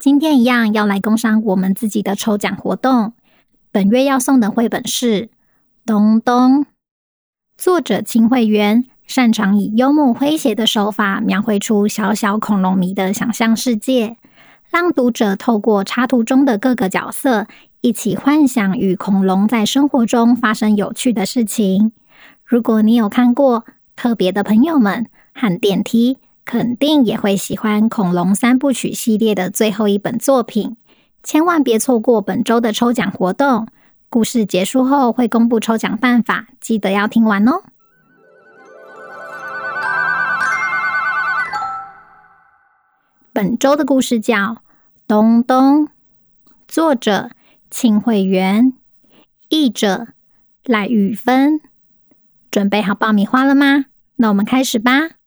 今天一样要来工商我们自己的抽奖活动。本月要送的绘本是《东东》，作者清慧媛，擅长以幽默诙谐的手法描绘出小小恐龙迷的想象世界，让读者透过插图中的各个角色，一起幻想与恐龙在生活中发生有趣的事情。如果你有看过《特别的朋友们》和《电梯》。肯定也会喜欢《恐龙三部曲》系列的最后一本作品，千万别错过本周的抽奖活动。故事结束后会公布抽奖办法，记得要听完哦。本周的故事叫《东东》，作者庆慧媛，译者赖雨芬。准备好爆米花了吗？那我们开始吧。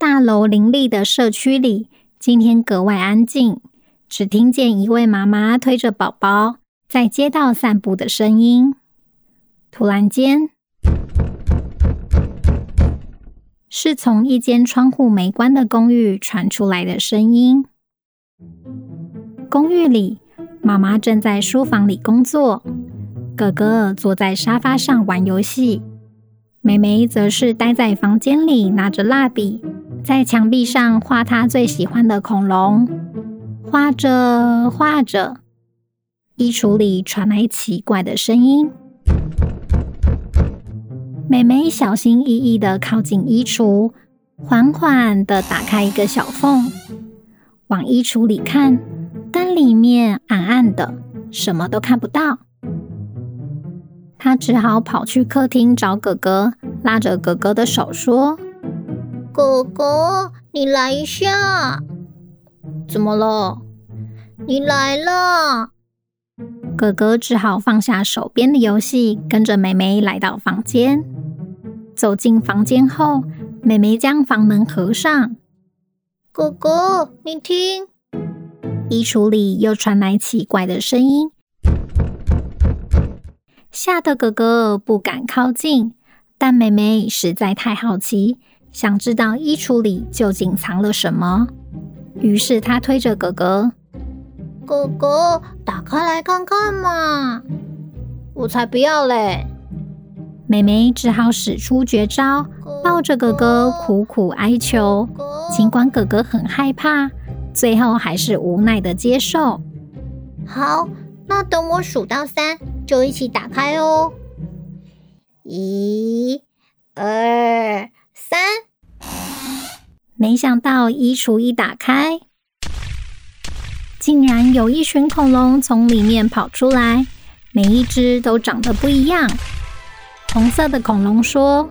大楼林立的社区里，今天格外安静，只听见一位妈妈推着宝宝在街道散步的声音。突然间，是从一间窗户没关的公寓传出来的声音。公寓里，妈妈正在书房里工作，哥哥坐在沙发上玩游戏，妹妹则是待在房间里拿着蜡笔。在墙壁上画他最喜欢的恐龙，画着画着，衣橱里传来奇怪的声音。妹妹小心翼翼的靠近衣橱，缓缓的打开一个小缝，往衣橱里看，但里面暗暗的，什么都看不到。她只好跑去客厅找哥哥，拉着哥哥的手说。哥哥，你来一下。怎么了？你来了。哥哥只好放下手边的游戏，跟着妹妹来到房间。走进房间后，妹妹将房门合上。哥哥，你听，衣橱里又传来奇怪的声音，吓得哥哥不敢靠近，但妹妹实在太好奇。想知道衣橱里究竟藏了什么，于是他推着哥哥：“哥哥，打开来看看嘛！”我才不要嘞！妹妹只好使出绝招，抱着哥哥苦苦哀求。尽管哥哥很害怕，最后还是无奈的接受。好，那等我数到三，就一起打开哦。一、二。三，没想到衣橱一打开，竟然有一群恐龙从里面跑出来，每一只都长得不一样。红色的恐龙说：“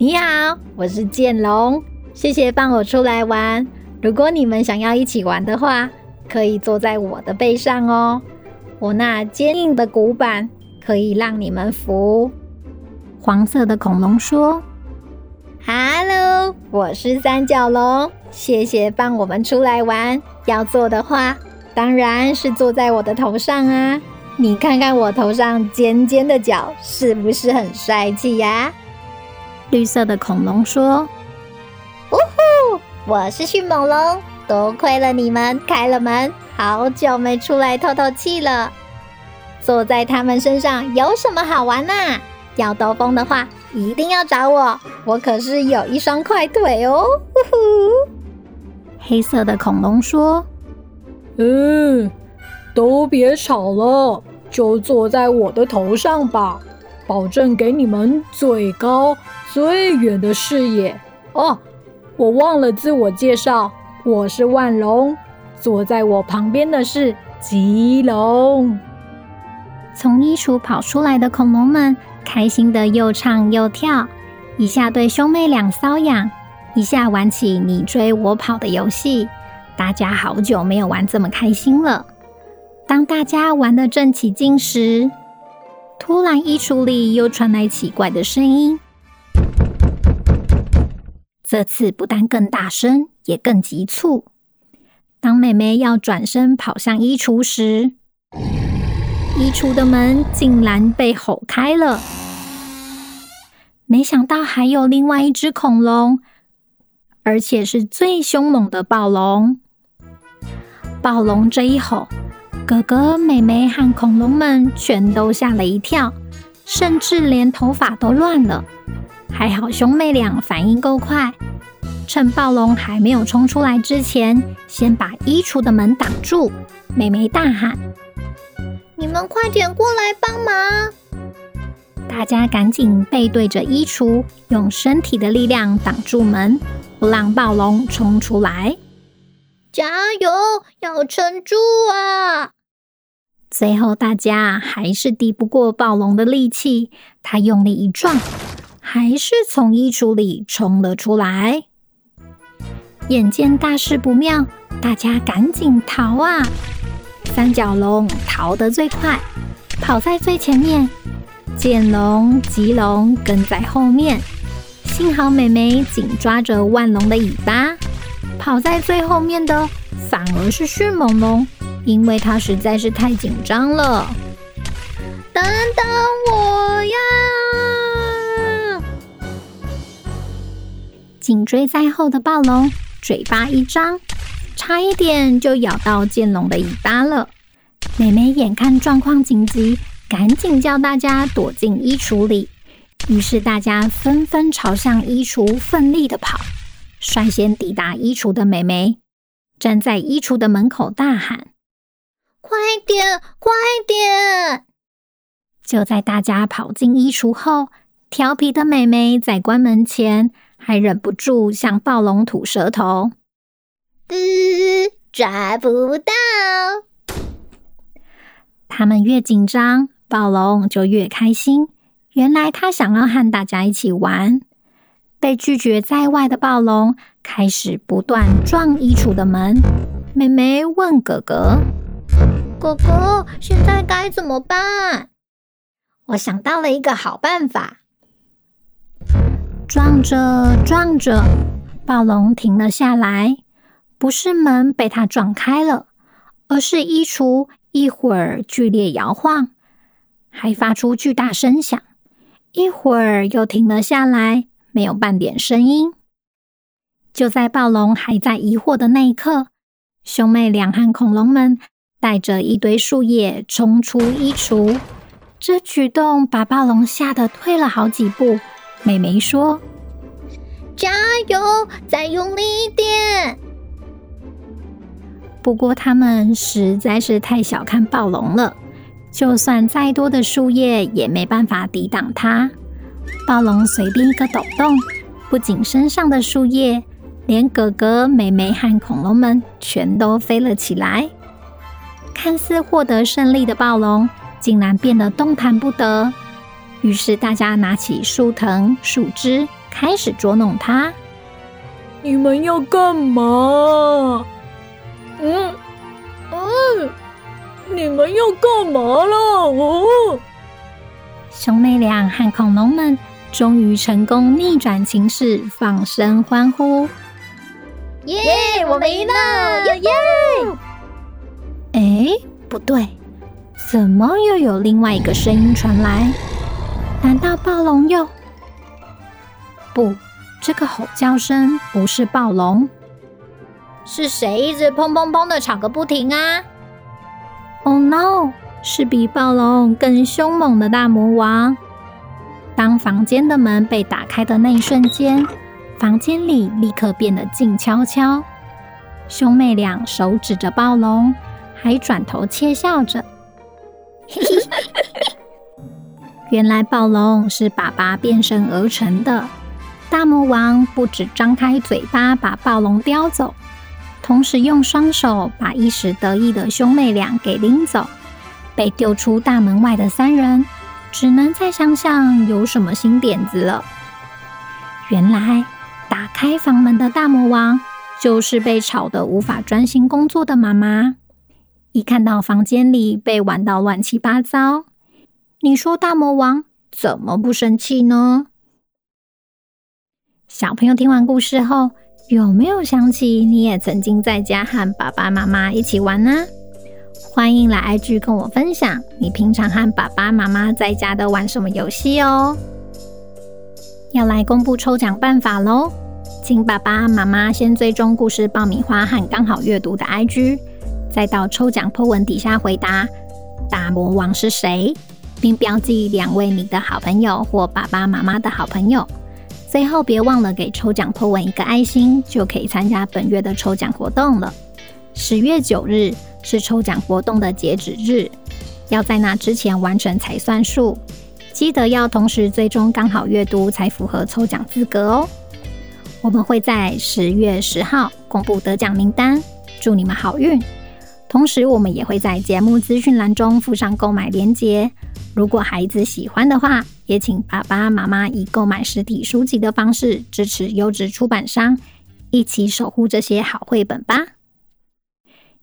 你好，我是剑龙，谢谢放我出来玩。如果你们想要一起玩的话，可以坐在我的背上哦。我那坚硬的骨板可以让你们扶。”黄色的恐龙说。我是三角龙，谢谢放我们出来玩。要坐的话，当然是坐在我的头上啊！你看看我头上尖尖的角，是不是很帅气呀？绿色的恐龙说：“呜呼，我是迅猛龙，多亏了你们开了门，好久没出来透透气了。坐在他们身上有什么好玩啊？要兜风的话。”一定要找我，我可是有一双快腿哦！呼呼，黑色的恐龙说：“嗯，都别吵了，就坐在我的头上吧，保证给你们最高最远的视野。”哦，我忘了自我介绍，我是万龙，坐在我旁边的是棘龙。从衣橱跑出来的恐龙们，开心的又唱又跳，一下对兄妹俩搔痒。一下玩起你追我跑的游戏，大家好久没有玩这么开心了。当大家玩得正起劲时，突然衣橱里又传来奇怪的声音。这次不但更大声，也更急促。当妹妹要转身跑向衣橱时，衣橱的门竟然被吼开了。没想到还有另外一只恐龙。而且是最凶猛的暴龙！暴龙这一吼，哥哥、妹妹和恐龙们全都吓了一跳，甚至连头发都乱了。还好兄妹俩反应够快，趁暴龙还没有冲出来之前，先把衣橱的门挡住。妹妹大喊：“你们快点过来帮忙！”大家赶紧背对着衣橱，用身体的力量挡住门。不让暴龙冲出来！加油，要撑住啊！最后，大家还是敌不过暴龙的力气，他用力一撞，还是从衣橱里冲了出来。眼见大事不妙，大家赶紧逃啊！三角龙逃得最快，跑在最前面，剑龙、棘龙跟在后面。幸好妹妹紧抓着万龙的尾巴，跑在最后面的反而是迅猛龙，因为它实在是太紧张了。等等我呀！紧追在后的暴龙嘴巴一张，差一点就咬到剑龙的尾巴了。妹妹眼看状况紧急，赶紧叫大家躲进衣橱里。于是大家纷纷朝向衣橱奋力的跑，率先抵达衣橱的妹妹站在衣橱的门口大喊：“快点，快点！”就在大家跑进衣橱后，调皮的妹妹在关门前还忍不住向暴龙吐舌头：“，抓不到！”他们越紧张，暴龙就越开心。原来他想要和大家一起玩，被拒绝在外的暴龙开始不断撞衣橱的门。妹妹问哥哥：“哥哥，现在该怎么办？”我想到了一个好办法。撞着撞着，暴龙停了下来。不是门被他撞开了，而是衣橱一会儿剧烈摇晃，还发出巨大声响。一会儿又停了下来，没有半点声音。就在暴龙还在疑惑的那一刻，兄妹俩和恐龙们带着一堆树叶冲出衣橱。这举动把暴龙吓得退了好几步。妹妹说：“加油，再用力一点！”不过他们实在是太小看暴龙了。就算再多的树叶也没办法抵挡它。暴龙随便一个抖动，不仅身上的树叶，连哥哥、妹妹和恐龙们全都飞了起来。看似获得胜利的暴龙，竟然变得动弹不得。于是大家拿起树藤、树枝，开始捉弄它。你们要干嘛？嗯嗯。你们要干嘛了？哦，兄妹俩和恐龙们终于成功逆转情势，放声欢呼！耶，我们赢了！耶耶！哎，不对，怎么又有另外一个声音传来？难道暴龙又……不，这个吼叫声不是暴龙，是谁一直砰砰砰的吵个不停啊？Oh no！是比暴龙更凶猛的大魔王。当房间的门被打开的那一瞬间，房间里立刻变得静悄悄。兄妹俩手指着暴龙，还转头窃笑着。原来暴龙是爸爸变身而成的。大魔王不止张开嘴巴把暴龙叼走，同时用双手把一时得意的兄妹俩给拎走。被丢出大门外的三人，只能再想想有什么新点子了。原来，打开房门的大魔王就是被吵得无法专心工作的妈妈。一看到房间里被玩到乱七八糟，你说大魔王怎么不生气呢？小朋友听完故事后，有没有想起你也曾经在家和爸爸妈妈一起玩呢？欢迎来 IG 跟我分享，你平常和爸爸妈妈在家都玩什么游戏哦？要来公布抽奖办法喽！请爸爸妈妈先追踪故事爆米花和刚好阅读的 IG，再到抽奖 po 文底下回答大魔王是谁，并标记两位你的好朋友或爸爸妈妈的好朋友。最后别忘了给抽奖 po 文一个爱心，就可以参加本月的抽奖活动了。十月九日是抽奖活动的截止日，要在那之前完成才算数。记得要同时追踪刚好阅读，才符合抽奖资格哦。我们会在十月十号公布得奖名单，祝你们好运。同时，我们也会在节目资讯栏中附上购买链接。如果孩子喜欢的话，也请爸爸妈妈以购买实体书籍的方式支持优质出版商，一起守护这些好绘本吧。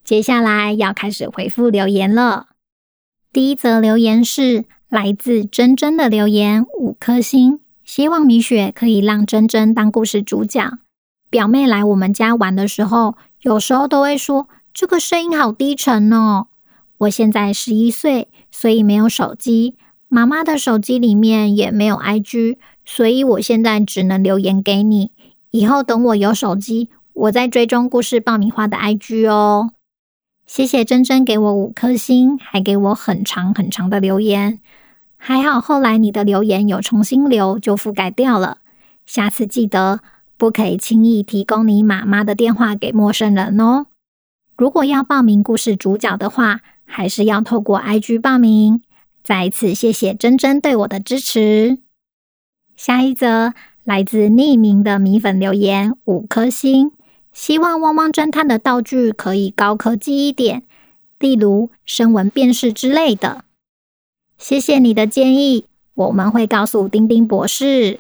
接下来要开始回复留言了。第一则留言是。来自珍珍的留言五颗星，希望米雪可以让珍珍当故事主角。表妹来我们家玩的时候，有时候都会说这个声音好低沉哦。我现在十一岁，所以没有手机，妈妈的手机里面也没有 IG，所以我现在只能留言给你。以后等我有手机，我再追踪故事爆米花的 IG 哦。谢谢珍珍给我五颗星，还给我很长很长的留言。还好后来你的留言有重新留，就覆盖掉了。下次记得不可以轻易提供你妈妈的电话给陌生人哦。如果要报名故事主角的话，还是要透过 IG 报名。再一次谢谢珍珍对我的支持。下一则来自匿名的米粉留言五颗星。希望汪汪侦探的道具可以高科技一点，例如声纹辨识之类的。谢谢你的建议，我们会告诉丁丁博士。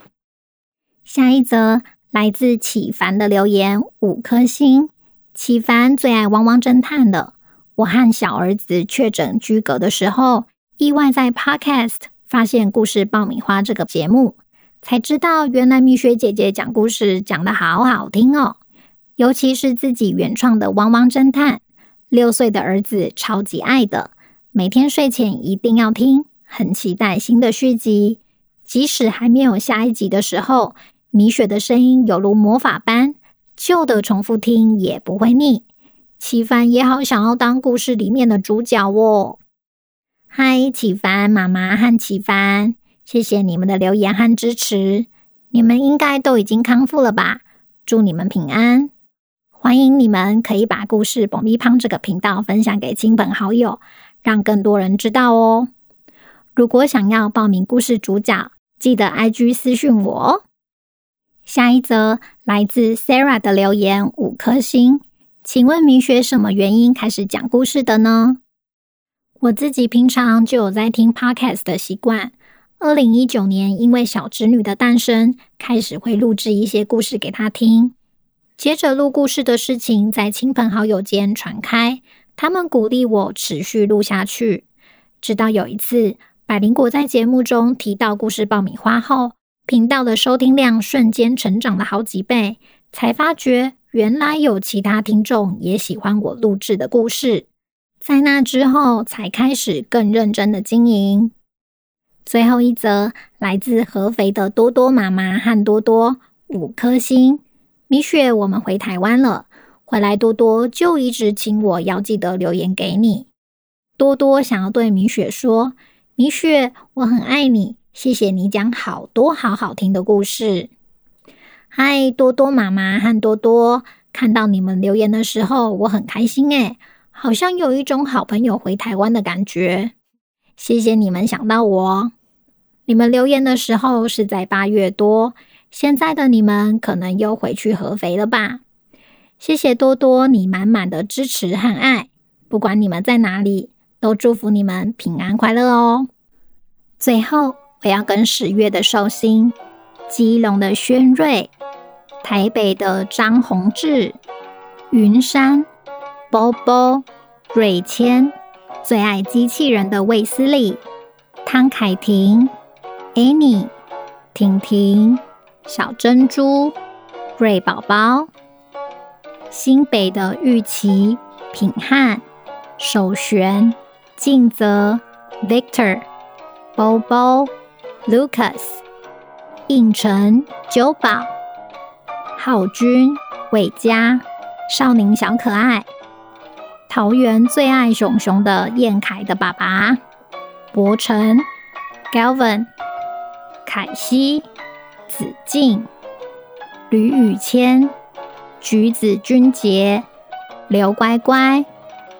下一则来自启凡的留言五颗星。启凡最爱汪汪侦探了。我和小儿子确诊居隔的时候，意外在 Podcast 发现故事爆米花这个节目，才知道原来蜜雪姐姐讲故事讲得好好听哦。尤其是自己原创的《汪汪侦探》，六岁的儿子超级爱的，每天睡前一定要听，很期待新的续集。即使还没有下一集的时候，米雪的声音犹如魔法般，旧的重复听也不会腻。启凡也好想要当故事里面的主角哦。嗨，启凡妈妈和启凡，谢谢你们的留言和支持，你们应该都已经康复了吧？祝你们平安。欢迎你们可以把故事爆米花这个频道分享给亲朋好友，让更多人知道哦。如果想要报名故事主角，记得 IG 私讯我哦。下一则来自 Sarah 的留言五颗星，请问明雪什么原因开始讲故事的呢？我自己平常就有在听 Podcast 的习惯。二零一九年因为小侄女的诞生，开始会录制一些故事给她听。接着录故事的事情在亲朋好友间传开，他们鼓励我持续录下去。直到有一次，百灵果在节目中提到故事爆米花后，频道的收听量瞬间成长了好几倍，才发觉原来有其他听众也喜欢我录制的故事。在那之后，才开始更认真的经营。最后一则来自合肥的多多妈妈和多多，五颗星。米雪，我们回台湾了。回来多多就一直请我要记得留言给你。多多想要对米雪说：“米雪，我很爱你，谢谢你讲好多好好听的故事。”嗨，多多妈妈和多多，看到你们留言的时候，我很开心诶，好像有一种好朋友回台湾的感觉。谢谢你们想到我。你们留言的时候是在八月多，现在的你们可能又回去合肥了吧？谢谢多多你满满的支持和爱，不管你们在哪里，都祝福你们平安快乐哦。最后，我要跟十月的寿星、基隆的轩瑞、台北的张宏志、云山、波波、瑞谦、最爱机器人的卫斯理、汤凯婷。Annie、婷婷、小珍珠、瑞宝宝、新北的玉琪、品汉、守璇、静泽、Victor、Bobo、Lucas、应成、九宝、浩君、伟嘉、少宁小可爱、桃园最爱熊熊的燕凯的爸爸、伯承、Galvin。凯西、子敬、吕宇谦、橘子君杰、刘乖乖、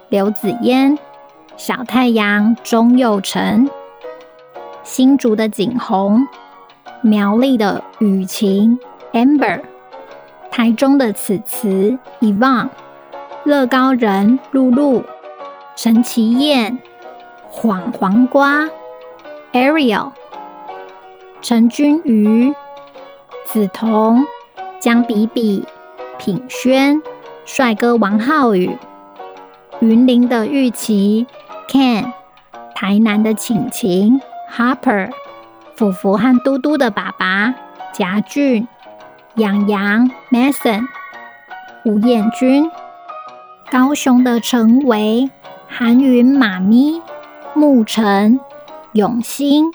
刘子嫣、小太阳钟佑成、新竹的景洪、苗栗的雨晴 Amber、台中的此慈 Yvonne、乐高人露露、陈其燕、黄黄瓜 Ariel。陈君瑜、梓潼、江比比、品轩、帅哥王浩宇、云林的玉琪、Ken、台南的晴晴、Harper、福福和嘟嘟的爸爸贾俊、洋洋、Mason、吴彦君、高雄的陈维、韩云妈咪、沐晨、永兴。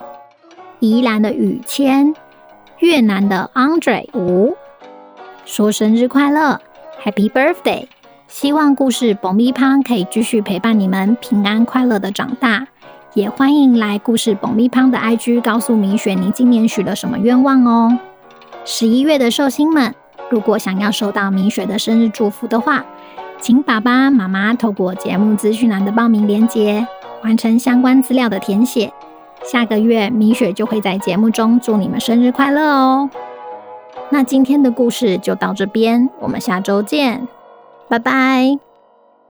宜兰的雨谦，越南的 Andre 吴，说生日快乐，Happy Birthday！希望故事爆米花可以继续陪伴你们平安快乐的长大，也欢迎来故事爆米花的 IG 告诉米雪你今年许了什么愿望哦。十一月的寿星们，如果想要收到米雪的生日祝福的话，请爸爸妈妈透过节目资讯栏的报名链接，完成相关资料的填写。下个月米雪就会在节目中祝你们生日快乐哦。那今天的故事就到这边，我们下周见，拜拜。